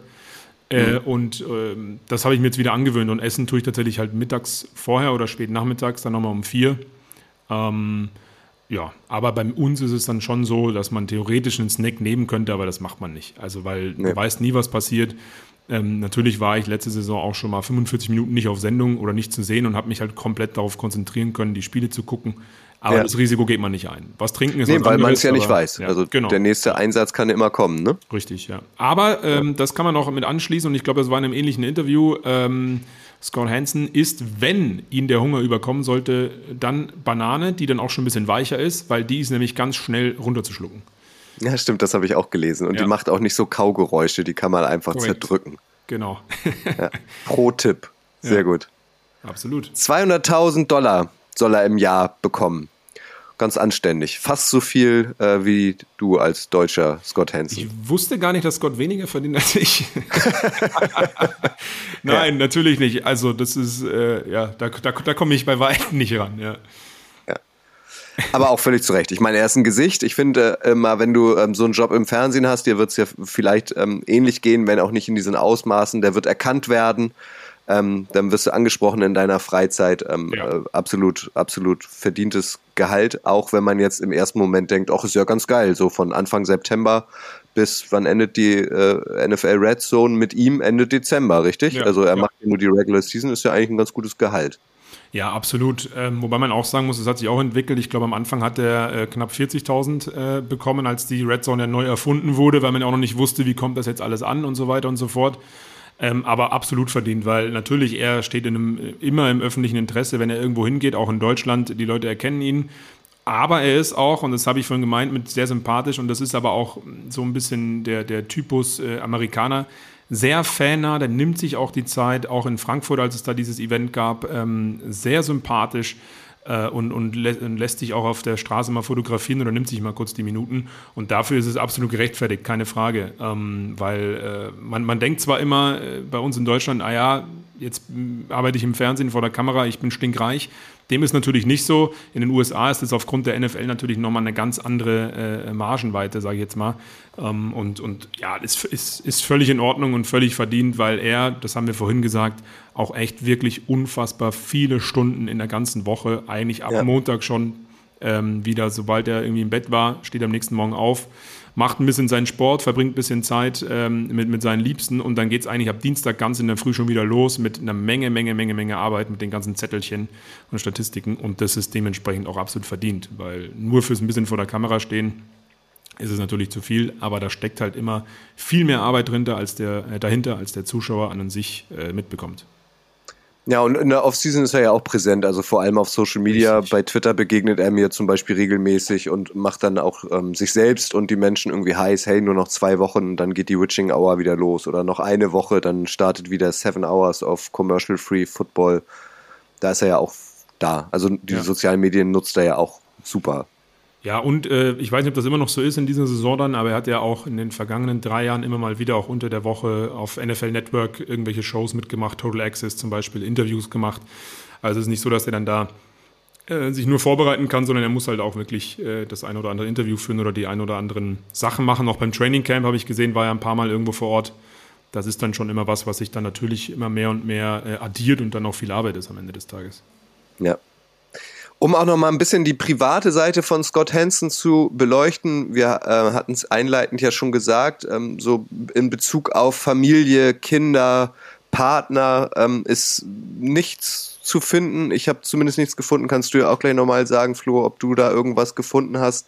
Äh, mhm. Und äh, das habe ich mir jetzt wieder angewöhnt. Und essen tue ich tatsächlich halt mittags vorher oder spät nachmittags, dann nochmal um vier. Ähm, ja, aber bei uns ist es dann schon so, dass man theoretisch einen Snack nehmen könnte, aber das macht man nicht. Also, weil nee. du weißt nie, was passiert. Ähm, natürlich war ich letzte Saison auch schon mal 45 Minuten nicht auf Sendung oder nicht zu sehen und habe mich halt komplett darauf konzentrieren können, die Spiele zu gucken. Aber ja. das Risiko geht man nicht ein. Was trinken ist Nee, weil man es ja nicht weiß. Ja, also genau. der nächste Einsatz kann immer kommen, ne? Richtig, ja. Aber ähm, ja. das kann man auch mit anschließen und ich glaube, das war in einem ähnlichen Interview. Ähm, Scott Hansen isst, wenn ihn der Hunger überkommen sollte, dann Banane, die dann auch schon ein bisschen weicher ist, weil die ist nämlich ganz schnell runterzuschlucken. Ja, stimmt, das habe ich auch gelesen. Und die macht auch nicht so Kaugeräusche, die kann man einfach Korrekt. zerdrücken. Genau. Pro Tipp. *laughs* Sehr gut. Absolut. 200.000 Dollar soll er im Jahr bekommen ganz anständig. Fast so viel äh, wie du als deutscher Scott Hansen. Ich wusste gar nicht, dass Scott weniger verdient als ich. *laughs* Nein, ja. natürlich nicht. Also das ist, äh, ja, da, da, da komme ich bei weitem nicht ran, ja. Aber auch völlig zu Recht. Ich meine, er ist ein Gesicht. Ich finde äh, immer, wenn du ähm, so einen Job im Fernsehen hast, dir wird es ja vielleicht ähm, ähnlich gehen, wenn auch nicht in diesen Ausmaßen. Der wird erkannt werden ähm, dann wirst du angesprochen in deiner Freizeit. Ähm, ja. äh, absolut, absolut verdientes Gehalt, auch wenn man jetzt im ersten Moment denkt, ach, ist ja ganz geil, so von Anfang September bis wann endet die äh, NFL Red Zone mit ihm Ende Dezember, richtig? Ja, also er ja. macht nur die Regular Season, ist ja eigentlich ein ganz gutes Gehalt. Ja, absolut. Ähm, wobei man auch sagen muss, es hat sich auch entwickelt. Ich glaube, am Anfang hat er äh, knapp 40.000 äh, bekommen, als die Red Zone ja neu erfunden wurde, weil man ja auch noch nicht wusste, wie kommt das jetzt alles an und so weiter und so fort. Ähm, aber absolut verdient, weil natürlich er steht in einem, immer im öffentlichen Interesse, wenn er irgendwo hingeht, auch in Deutschland, die Leute erkennen ihn. Aber er ist auch, und das habe ich vorhin gemeint, mit sehr sympathisch, und das ist aber auch so ein bisschen der, der Typus äh, Amerikaner, sehr fannah, der nimmt sich auch die Zeit, auch in Frankfurt, als es da dieses Event gab, ähm, sehr sympathisch äh, und, und, lä und, lässt sich auch auf der Straße mal fotografieren oder nimmt sich mal kurz die Minuten. Und dafür ist es absolut gerechtfertigt, keine Frage. Ähm, weil äh, man, man denkt zwar immer äh, bei uns in Deutschland, ah ja, jetzt arbeite ich im Fernsehen vor der Kamera, ich bin stinkreich. Dem ist natürlich nicht so. In den USA ist es aufgrund der NFL natürlich nochmal eine ganz andere äh, Margenweite, sage ich jetzt mal. Ähm, und, und ja, ist, ist, ist völlig in Ordnung und völlig verdient, weil er, das haben wir vorhin gesagt, auch echt wirklich unfassbar viele Stunden in der ganzen Woche, eigentlich ab ja. Montag schon ähm, wieder, sobald er irgendwie im Bett war, steht am nächsten Morgen auf macht ein bisschen seinen Sport, verbringt ein bisschen Zeit ähm, mit, mit seinen Liebsten und dann geht es eigentlich ab Dienstag ganz in der Früh schon wieder los mit einer Menge, Menge, Menge, Menge Arbeit mit den ganzen Zettelchen und Statistiken und das ist dementsprechend auch absolut verdient, weil nur fürs ein bisschen vor der Kamera stehen ist es natürlich zu viel, aber da steckt halt immer viel mehr Arbeit dahinter, als der, äh, dahinter, als der Zuschauer an und sich äh, mitbekommt. Ja, und in der Offseason ist er ja auch präsent, also vor allem auf Social Media. Richtig. Bei Twitter begegnet er mir zum Beispiel regelmäßig und macht dann auch ähm, sich selbst und die Menschen irgendwie heiß, hey, nur noch zwei Wochen, dann geht die Witching Hour wieder los. Oder noch eine Woche, dann startet wieder Seven Hours of Commercial Free Football. Da ist er ja auch da. Also die ja. sozialen Medien nutzt er ja auch super. Ja, und äh, ich weiß nicht, ob das immer noch so ist in dieser Saison dann, aber er hat ja auch in den vergangenen drei Jahren immer mal wieder auch unter der Woche auf NFL Network irgendwelche Shows mitgemacht, Total Access zum Beispiel, Interviews gemacht. Also es ist nicht so, dass er dann da äh, sich nur vorbereiten kann, sondern er muss halt auch wirklich äh, das ein oder andere Interview führen oder die ein oder anderen Sachen machen. Auch beim Training Camp habe ich gesehen, war er ein paar Mal irgendwo vor Ort. Das ist dann schon immer was, was sich dann natürlich immer mehr und mehr äh, addiert und dann auch viel Arbeit ist am Ende des Tages. Ja, um auch noch mal ein bisschen die private Seite von Scott Hansen zu beleuchten, wir äh, hatten es einleitend ja schon gesagt, ähm, so in Bezug auf Familie, Kinder, Partner ähm, ist nichts zu finden. Ich habe zumindest nichts gefunden. Kannst du ja auch gleich nochmal sagen, Flo, ob du da irgendwas gefunden hast.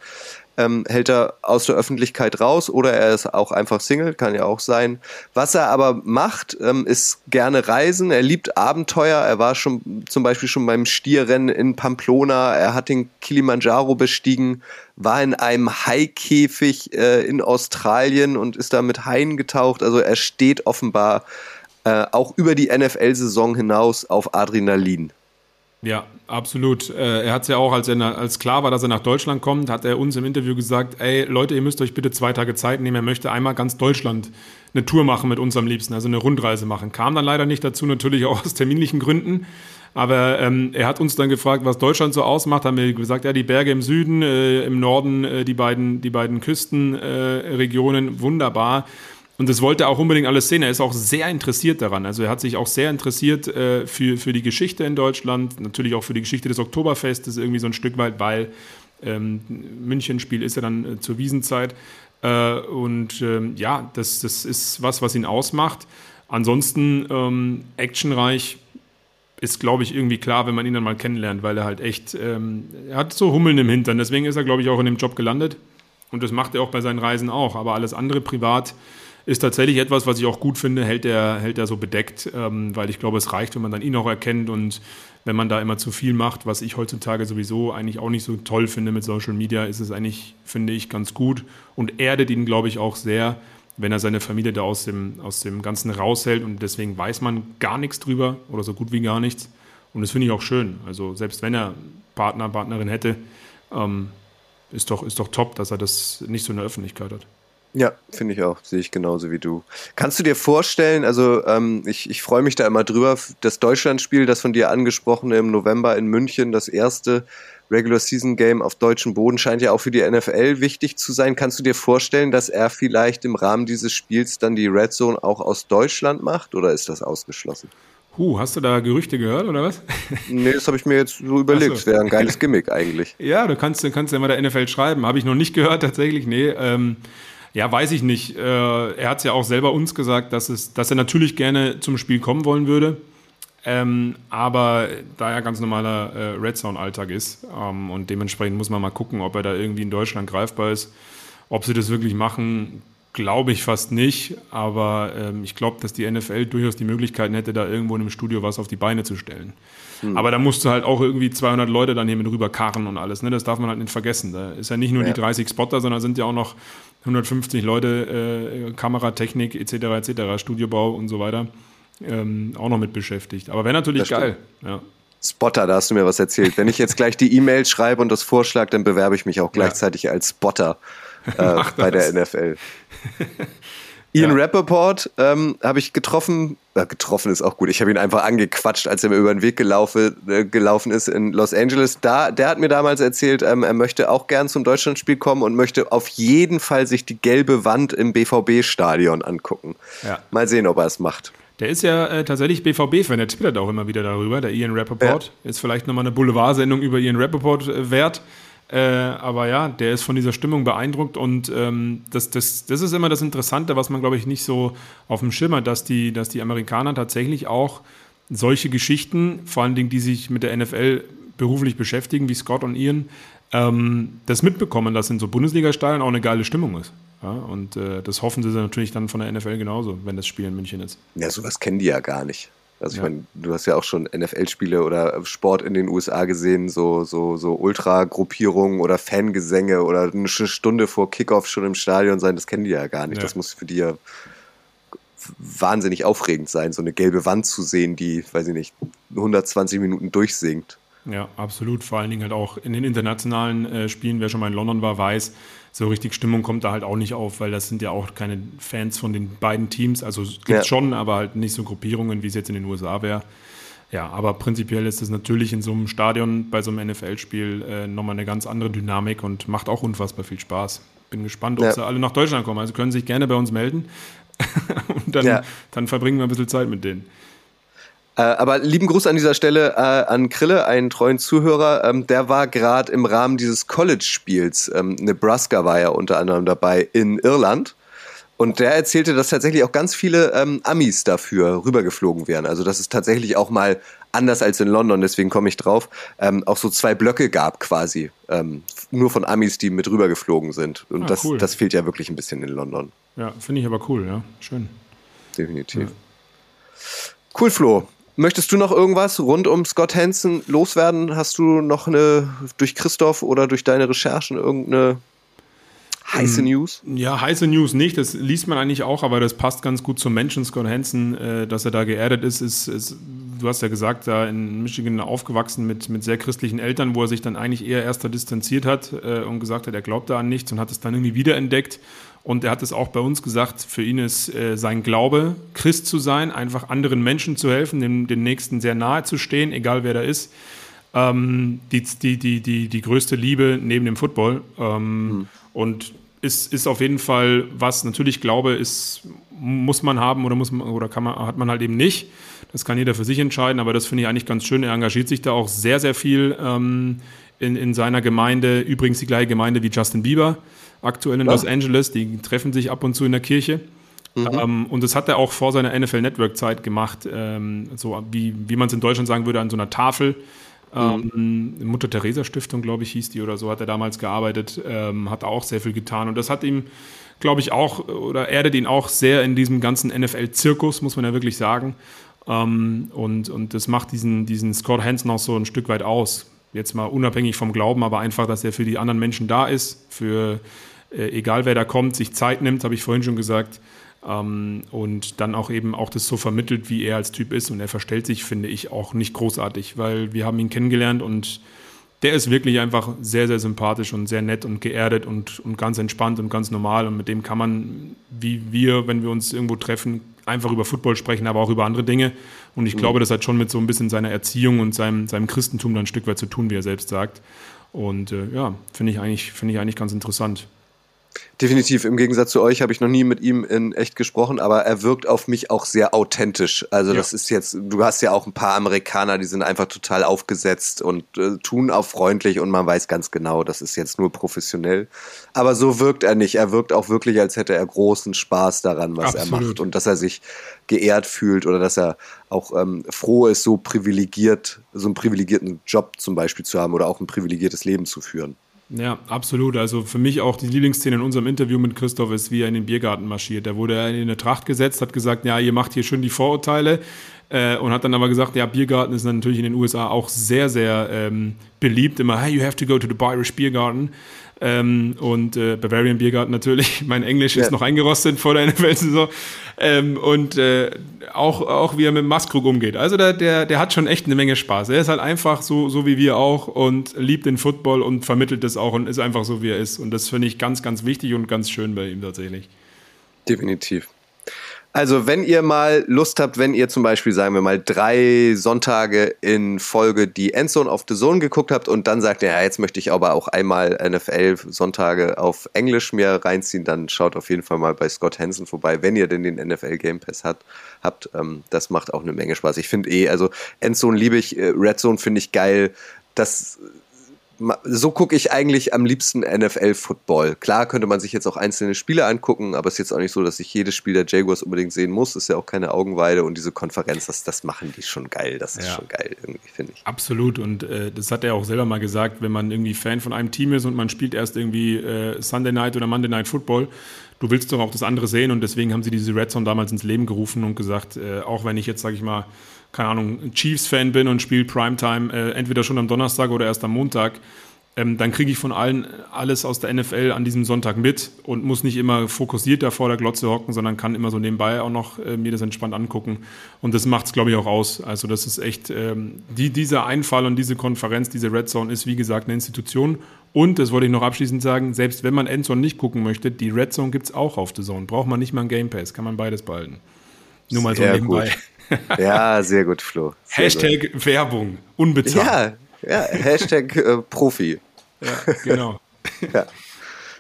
Ähm, hält er aus der Öffentlichkeit raus oder er ist auch einfach Single, kann ja auch sein. Was er aber macht, ähm, ist gerne reisen. Er liebt Abenteuer. Er war schon zum Beispiel schon beim Stierrennen in Pamplona. Er hat den Kilimanjaro bestiegen, war in einem Haikäfig äh, in Australien und ist da mit Haien getaucht. Also er steht offenbar äh, auch über die NFL-Saison hinaus auf Adrenalin. Ja, absolut. Äh, er hat es ja auch, als, er als klar war, dass er nach Deutschland kommt, hat er uns im Interview gesagt, ey Leute, ihr müsst euch bitte zwei Tage Zeit nehmen. Er möchte einmal ganz Deutschland eine Tour machen mit uns am liebsten, also eine Rundreise machen. Kam dann leider nicht dazu, natürlich auch aus terminlichen Gründen. Aber ähm, er hat uns dann gefragt, was Deutschland so ausmacht. Haben wir gesagt, ja, die Berge im Süden, äh, im Norden äh, die beiden, die beiden Küstenregionen, äh, wunderbar. Und das wollte er auch unbedingt alles sehen. Er ist auch sehr interessiert daran. Also er hat sich auch sehr interessiert äh, für, für die Geschichte in Deutschland, natürlich auch für die Geschichte des Oktoberfestes irgendwie so ein Stück weit, weil ähm, München-Spiel ist ja dann äh, zur Wiesenzeit. Äh, und ähm, ja, das, das ist was, was ihn ausmacht. Ansonsten ähm, actionreich ist, glaube ich, irgendwie klar, wenn man ihn dann mal kennenlernt, weil er halt echt, ähm, er hat so Hummeln im Hintern. Deswegen ist er, glaube ich, auch in dem Job gelandet. Und das macht er auch bei seinen Reisen auch. Aber alles andere privat ist tatsächlich etwas, was ich auch gut finde, hält er, hält so bedeckt, ähm, weil ich glaube, es reicht, wenn man dann ihn auch erkennt und wenn man da immer zu viel macht, was ich heutzutage sowieso eigentlich auch nicht so toll finde mit Social Media, ist es eigentlich, finde ich, ganz gut und erdet ihn, glaube ich, auch sehr, wenn er seine Familie da aus dem, aus dem Ganzen raushält und deswegen weiß man gar nichts drüber oder so gut wie gar nichts. Und das finde ich auch schön. Also selbst wenn er Partner, Partnerin hätte, ähm, ist, doch, ist doch top, dass er das nicht so in der Öffentlichkeit hat. Ja, finde ich auch, sehe ich genauso wie du. Kannst du dir vorstellen, also ähm, ich, ich freue mich da immer drüber, das Deutschlandspiel, das von dir angesprochene im November in München, das erste Regular Season Game auf deutschem Boden scheint ja auch für die NFL wichtig zu sein. Kannst du dir vorstellen, dass er vielleicht im Rahmen dieses Spiels dann die Red Zone auch aus Deutschland macht oder ist das ausgeschlossen? Huh, hast du da Gerüchte gehört oder was? *laughs* Nee, das habe ich mir jetzt so überlegt. So. Wäre ein geiles *laughs* Gimmick eigentlich. ja, du kannst, du kannst ja mal der NFL schreiben. Habe ich noch nicht gehört tatsächlich. Nee, ähm, ja, weiß ich nicht. Äh, er hat es ja auch selber uns gesagt, dass, es, dass er natürlich gerne zum Spiel kommen wollen würde. Ähm, aber da er ganz normaler äh, Red Zone-Alltag ist ähm, und dementsprechend muss man mal gucken, ob er da irgendwie in Deutschland greifbar ist. Ob sie das wirklich machen, glaube ich fast nicht. Aber ähm, ich glaube, dass die NFL durchaus die Möglichkeiten hätte, da irgendwo in einem Studio was auf die Beine zu stellen. Hm. Aber da musst du halt auch irgendwie 200 Leute dann hier mit rüberkarren und alles. Ne? Das darf man halt nicht vergessen. Da ist ja nicht nur ja. die 30 Spotter, sondern sind ja auch noch 150 Leute, äh, Kameratechnik etc. etc., Studiobau und so weiter, ähm, auch noch mit beschäftigt. Aber wäre natürlich geil. Ja. Spotter, da hast du mir was erzählt. Wenn ich jetzt gleich die E-Mail schreibe und das vorschlage, dann bewerbe ich mich auch gleichzeitig ja. als Spotter äh, *laughs* bei der NFL. *laughs* Ian ja. Rappaport ähm, habe ich getroffen, äh, getroffen ist auch gut, ich habe ihn einfach angequatscht, als er mir über den Weg gelaufen, äh, gelaufen ist in Los Angeles. Da, der hat mir damals erzählt, ähm, er möchte auch gern zum Deutschlandspiel kommen und möchte auf jeden Fall sich die gelbe Wand im BVB-Stadion angucken. Ja. Mal sehen, ob er es macht. Der ist ja äh, tatsächlich BVB-Fan, der twittert auch immer wieder darüber, der Ian Rappaport. Ja. Ist vielleicht nochmal eine Boulevard-Sendung über Ian Rappaport äh, wert. Äh, aber ja, der ist von dieser Stimmung beeindruckt und ähm, das, das, das ist immer das Interessante, was man, glaube ich, nicht so auf dem Schirm hat, dass die, dass die Amerikaner tatsächlich auch solche Geschichten, vor allen Dingen, die sich mit der NFL beruflich beschäftigen, wie Scott und Ian, ähm, das mitbekommen, dass in so Bundesliga-Stadien auch eine geile Stimmung ist. Ja, und äh, das hoffen sie natürlich dann von der NFL genauso, wenn das Spiel in München ist. Ja, sowas kennen die ja gar nicht. Also ich ja. meine, du hast ja auch schon NFL-Spiele oder Sport in den USA gesehen, so, so, so Ultra-Gruppierungen oder Fangesänge oder eine Stunde vor Kickoff schon im Stadion sein, das kennen die ja gar nicht. Ja. Das muss für die ja wahnsinnig aufregend sein, so eine gelbe Wand zu sehen, die, weiß ich nicht, 120 Minuten durchsingt. Ja, absolut. Vor allen Dingen halt auch in den internationalen äh, Spielen, wer schon mal in London war, weiß, so richtig Stimmung kommt da halt auch nicht auf, weil das sind ja auch keine Fans von den beiden Teams. Also gibt ja. schon, aber halt nicht so Gruppierungen, wie es jetzt in den USA wäre. Ja, aber prinzipiell ist es natürlich in so einem Stadion bei so einem NFL-Spiel äh, nochmal eine ganz andere Dynamik und macht auch unfassbar viel Spaß. Bin gespannt, ob ja. sie alle nach Deutschland kommen. Also können sich gerne bei uns melden *laughs* und dann, ja. dann verbringen wir ein bisschen Zeit mit denen. Äh, aber lieben Gruß an dieser Stelle äh, an Krille, einen treuen Zuhörer. Ähm, der war gerade im Rahmen dieses College-Spiels, ähm, Nebraska war ja unter anderem dabei, in Irland. Und der erzählte, dass tatsächlich auch ganz viele ähm, Amis dafür rübergeflogen wären. Also dass es tatsächlich auch mal anders als in London, deswegen komme ich drauf, ähm, auch so zwei Blöcke gab quasi ähm, nur von Amis, die mit rübergeflogen sind. Und Ah, das, cool. das fehlt ja wirklich ein bisschen in London. Ja, finde ich aber cool, ja. Schön. Definitiv. Cool, Flo. Möchtest du noch irgendwas rund um Scott Hansen loswerden? Hast du noch eine durch Christoph oder durch deine Recherchen irgendeine heiße News? Ja, heiße News nicht, das liest man eigentlich auch, aber das passt ganz gut zum Menschen, Scott Hansen, äh, dass er da geerdet ist, ist, ist, du hast ja gesagt, da in Michigan aufgewachsen mit, mit sehr christlichen Eltern, wo er sich dann eigentlich eher erst da distanziert hat äh, und gesagt hat, er glaubt da an nichts und hat es dann irgendwie wiederentdeckt. Und er hat es auch bei uns gesagt, für ihn ist äh, sein Glaube, Christ zu sein, einfach anderen Menschen zu helfen, dem, dem Nächsten sehr nahe zu stehen, egal wer da ist. Ähm, die, die, die, die, die größte Liebe neben dem Football. Ähm, Und ist, ist auf jeden Fall was, natürlich Glaube ist, muss man haben oder muss man oder kann man, hat man halt eben nicht. Das kann jeder für sich entscheiden, aber das finde ich eigentlich ganz schön. Er engagiert sich da auch sehr, sehr viel ähm, in, in seiner Gemeinde. Übrigens die gleiche Gemeinde wie Justin Bieber, aktuell in Los Angeles. Die treffen sich ab und zu in der Kirche. Ähm, und das hat er auch vor seiner NFL Network Zeit gemacht, ähm, so wie, wie man es in Deutschland sagen würde, an so einer Tafel. Ähm, Mutter Teresa Stiftung, glaube ich, hieß die oder so, hat er damals gearbeitet, ähm, hat auch sehr viel getan. Und das hat ihm, glaube ich, auch oder erdet ihn auch sehr in diesem ganzen NFL-Zirkus, muss man ja wirklich sagen. Ähm, und, und das macht diesen, diesen Scott Hansen auch so ein Stück weit aus. Jetzt mal unabhängig vom Glauben, aber einfach, dass er für die anderen Menschen da ist, für äh, egal wer da kommt, sich Zeit nimmt, habe ich vorhin schon gesagt. Ähm, und dann auch eben auch das so vermittelt, wie er als Typ ist. Und er verstellt sich, finde ich, auch nicht großartig, weil wir haben ihn kennengelernt und der ist wirklich einfach sehr, sehr sympathisch und sehr nett und geerdet und, und ganz entspannt und ganz normal. Und mit dem kann man, wie wir, wenn wir uns irgendwo treffen, einfach über Football sprechen, aber auch über andere Dinge. Und ich glaube, das hat schon mit so ein bisschen seiner Erziehung und seinem, seinem Christentum dann ein Stück weit zu tun, wie er selbst sagt. Und äh, ja, finde ich, eigentlich finde ich eigentlich ganz interessant. Definitiv. Im Gegensatz zu euch habe ich noch nie mit ihm in echt gesprochen, aber er wirkt auf mich auch sehr authentisch. Also Ja. das ist jetzt, du hast ja auch ein paar Amerikaner, die sind einfach total aufgesetzt und äh, tun auch freundlich und man weiß ganz genau, das ist jetzt nur professionell. Aber so wirkt er nicht. Er wirkt auch wirklich, als hätte er großen Spaß daran, was er Absolut. macht und dass er sich geehrt fühlt oder dass er auch ähm, froh ist, so privilegiert, so einen privilegierten Job zum Beispiel zu haben oder auch ein privilegiertes Leben zu führen. Ja, absolut. Also für mich auch die Lieblingsszene in unserem Interview mit Christoph ist, wie er in den Biergarten marschiert. Da wurde er in eine Tracht gesetzt, hat gesagt, ja, ihr macht hier schön die Vorurteile äh, und hat dann aber gesagt, ja, Biergarten ist natürlich in den USA auch sehr, sehr ähm, beliebt. Immer, hey, you have to go to the Irish Biergarten. Ähm, und äh, Bavarian Biergarten natürlich. *laughs* Mein Englisch Ja. ist noch eingerostet vor der NFL-Saison. Ähm, und äh, auch, auch wie er mit Maskrug umgeht. Also der, der, der hat schon echt eine Menge Spaß. Er ist halt einfach so, so wie wir auch und liebt den Football und vermittelt das auch und ist einfach so, wie er ist. Und das finde ich ganz, ganz wichtig und ganz schön bei ihm tatsächlich. Definitiv. Also, wenn ihr mal Lust habt, wenn ihr zum Beispiel, sagen wir mal, drei Sonntage in Folge die Endzone auf The Zone geguckt habt und dann sagt ihr, ja, jetzt möchte ich aber auch einmal NFL-Sonntage auf Englisch mir reinziehen, dann schaut auf jeden Fall mal bei Scott Hansen vorbei, wenn ihr denn den NFL Game Pass hat, habt. Ähm, das macht auch eine Menge Spaß. Ich finde eh, also Endzone liebe ich, äh, Red Zone finde ich geil. Das so gucke ich eigentlich am liebsten NFL-Football. Klar könnte man sich jetzt auch einzelne Spiele angucken, aber es ist jetzt auch nicht so, dass ich jedes Spiel der Jaguars unbedingt sehen muss. Ist ja auch keine Augenweide und diese Konferenz, das, das machen die schon geil. Das ist Ja. schon geil, irgendwie, finde ich. Absolut. Und äh, das hat er auch selber mal gesagt, wenn man irgendwie Fan von einem Team ist und man spielt erst irgendwie äh, Sunday Night oder Monday Night Football, du willst doch auch das andere sehen und deswegen haben sie diese Red Zone damals ins Leben gerufen und gesagt, äh, auch wenn ich jetzt, sage ich mal, keine Ahnung, Chiefs-Fan bin und spiele Primetime, äh, entweder schon am Donnerstag oder erst am Montag, ähm, dann kriege ich von allen alles aus der NFL an diesem Sonntag mit und muss nicht immer fokussiert da vor der Glotze hocken, sondern kann immer so nebenbei auch noch äh, mir das entspannt angucken. Und das macht es, glaube ich, auch aus. Also das ist echt, ähm, die, dieser Einfall und diese Konferenz, diese Red Zone ist, wie gesagt, eine Institution. Und, das wollte ich noch abschließend sagen, selbst wenn man Endzone nicht gucken möchte, die Red Zone gibt es auch auf The Zone. Braucht man nicht mal ein Game Pass, kann man beides behalten. Nur mal so Sehr nebenbei. gut. *laughs* Ja, sehr gut, Flo. Sehr Hashtag Werbung, unbezahlt. Gut. Ja, ja, Hashtag äh, Profi. ja genau. *laughs*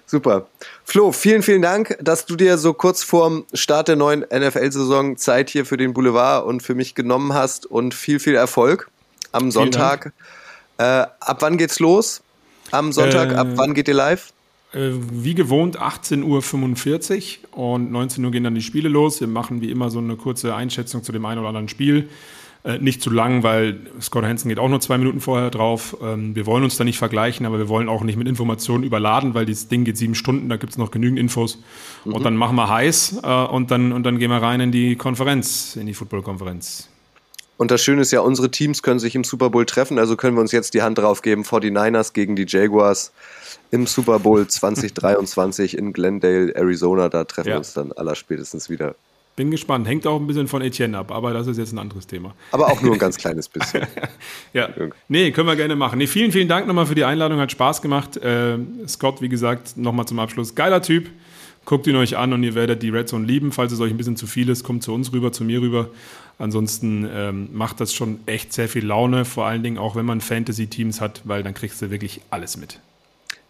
Super. Flo, vielen, vielen Dank, dass du dir so kurz vorm Start der neuen NFL-Saison Zeit hier für den Boulevard und für mich genommen hast und viel, viel Erfolg am Sonntag. Äh, ab wann geht's los? Am Sonntag, Äh, ab wann geht ihr live? Äh, Wie gewohnt 18.45 Uhr und 19 Uhr gehen dann die Spiele los. Wir machen wie immer so eine kurze Einschätzung zu dem einen oder anderen Spiel. Äh, nicht zu lang, weil Scott Hansen geht auch nur zwei Minuten vorher drauf. Ähm, wir wollen uns da nicht vergleichen, aber wir wollen auch nicht mit Informationen überladen, weil dieses Ding geht sieben Stunden, da gibt es noch genügend Infos. Mhm. Und dann machen wir heiß äh, und, dann, und dann gehen wir rein in die Konferenz, in die Football-Konferenz. Und das Schöne ist ja, unsere Teams können sich im Super Bowl treffen, also können wir uns jetzt die Hand drauf geben, 49ers gegen die Jaguars im Super Bowl *laughs* 2023 in Glendale, Arizona. Da treffen ja. wir uns dann allerspätestens wieder. Bin gespannt. Hängt auch ein bisschen von Etienne ab, aber das ist jetzt ein anderes Thema. Aber auch nur ein ganz *laughs* kleines bisschen. *laughs* ja. Nee, können wir gerne machen. Nee, vielen, vielen Dank nochmal für die Einladung. Hat Spaß gemacht. Äh, Scott, wie gesagt, nochmal zum Abschluss. Geiler Typ. Guckt ihn euch an und ihr werdet die Red Zone lieben. Falls es euch ein bisschen zu viel ist, kommt zu uns rüber, zu mir rüber. Ansonsten ähm, macht das schon echt sehr viel Laune, vor allen Dingen auch wenn man Fantasy-Teams hat, weil dann kriegst du wirklich alles mit.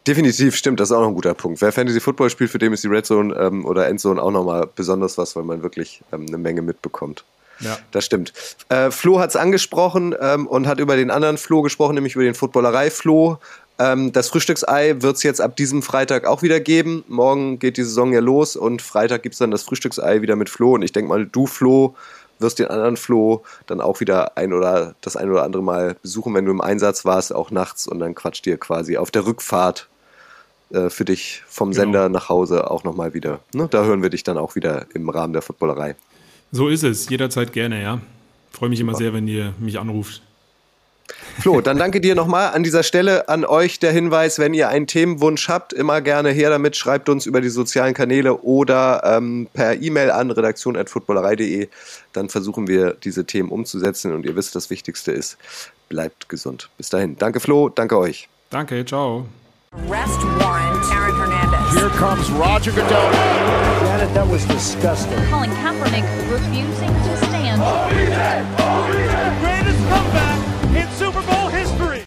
Definitiv, stimmt, das ist auch noch ein guter Punkt. Wer Fantasy Football spielt, für den ist die Red Zone ähm, oder Endzone auch nochmal besonders was, weil man wirklich ähm, eine Menge mitbekommt. Ja. Das stimmt. Äh, Flo hat es angesprochen ähm, und hat über den anderen Flo gesprochen, nämlich über den Footballerei-Flo. Ähm, das Frühstücksei wird es jetzt ab diesem Freitag auch wieder geben. Morgen geht die Saison ja los und Freitag gibt es dann das Frühstücksei wieder mit Flo. Und ich denke mal, du, Flo, wirst den anderen Flo dann auch wieder ein oder das ein oder andere Mal besuchen, wenn du im Einsatz warst, auch nachts und dann quatscht dir quasi auf der Rückfahrt äh, für dich vom genau. Sender nach Hause auch nochmal wieder. Ne? Da hören wir dich dann auch wieder im Rahmen der Footballerei. So ist es, jederzeit gerne, ja. Freue mich immer sehr, wenn ihr mich anruft. Flo, dann danke dir nochmal an dieser Stelle an euch der Hinweis, wenn ihr einen Themenwunsch habt, immer gerne her damit, schreibt uns über die sozialen Kanäle oder ähm, per E-Mail an redaktion.footballerei.de. Dann versuchen wir diese Themen umzusetzen und ihr wisst, das Wichtigste ist, bleibt gesund. Bis dahin. Danke Flo, danke euch. Danke, ciao. Arrest warrant, Aaron Hernandez. Here comes Roger Goodell. Janet, that was disgusting. Colin Kaepernick refusing to stand. in Super Bowl.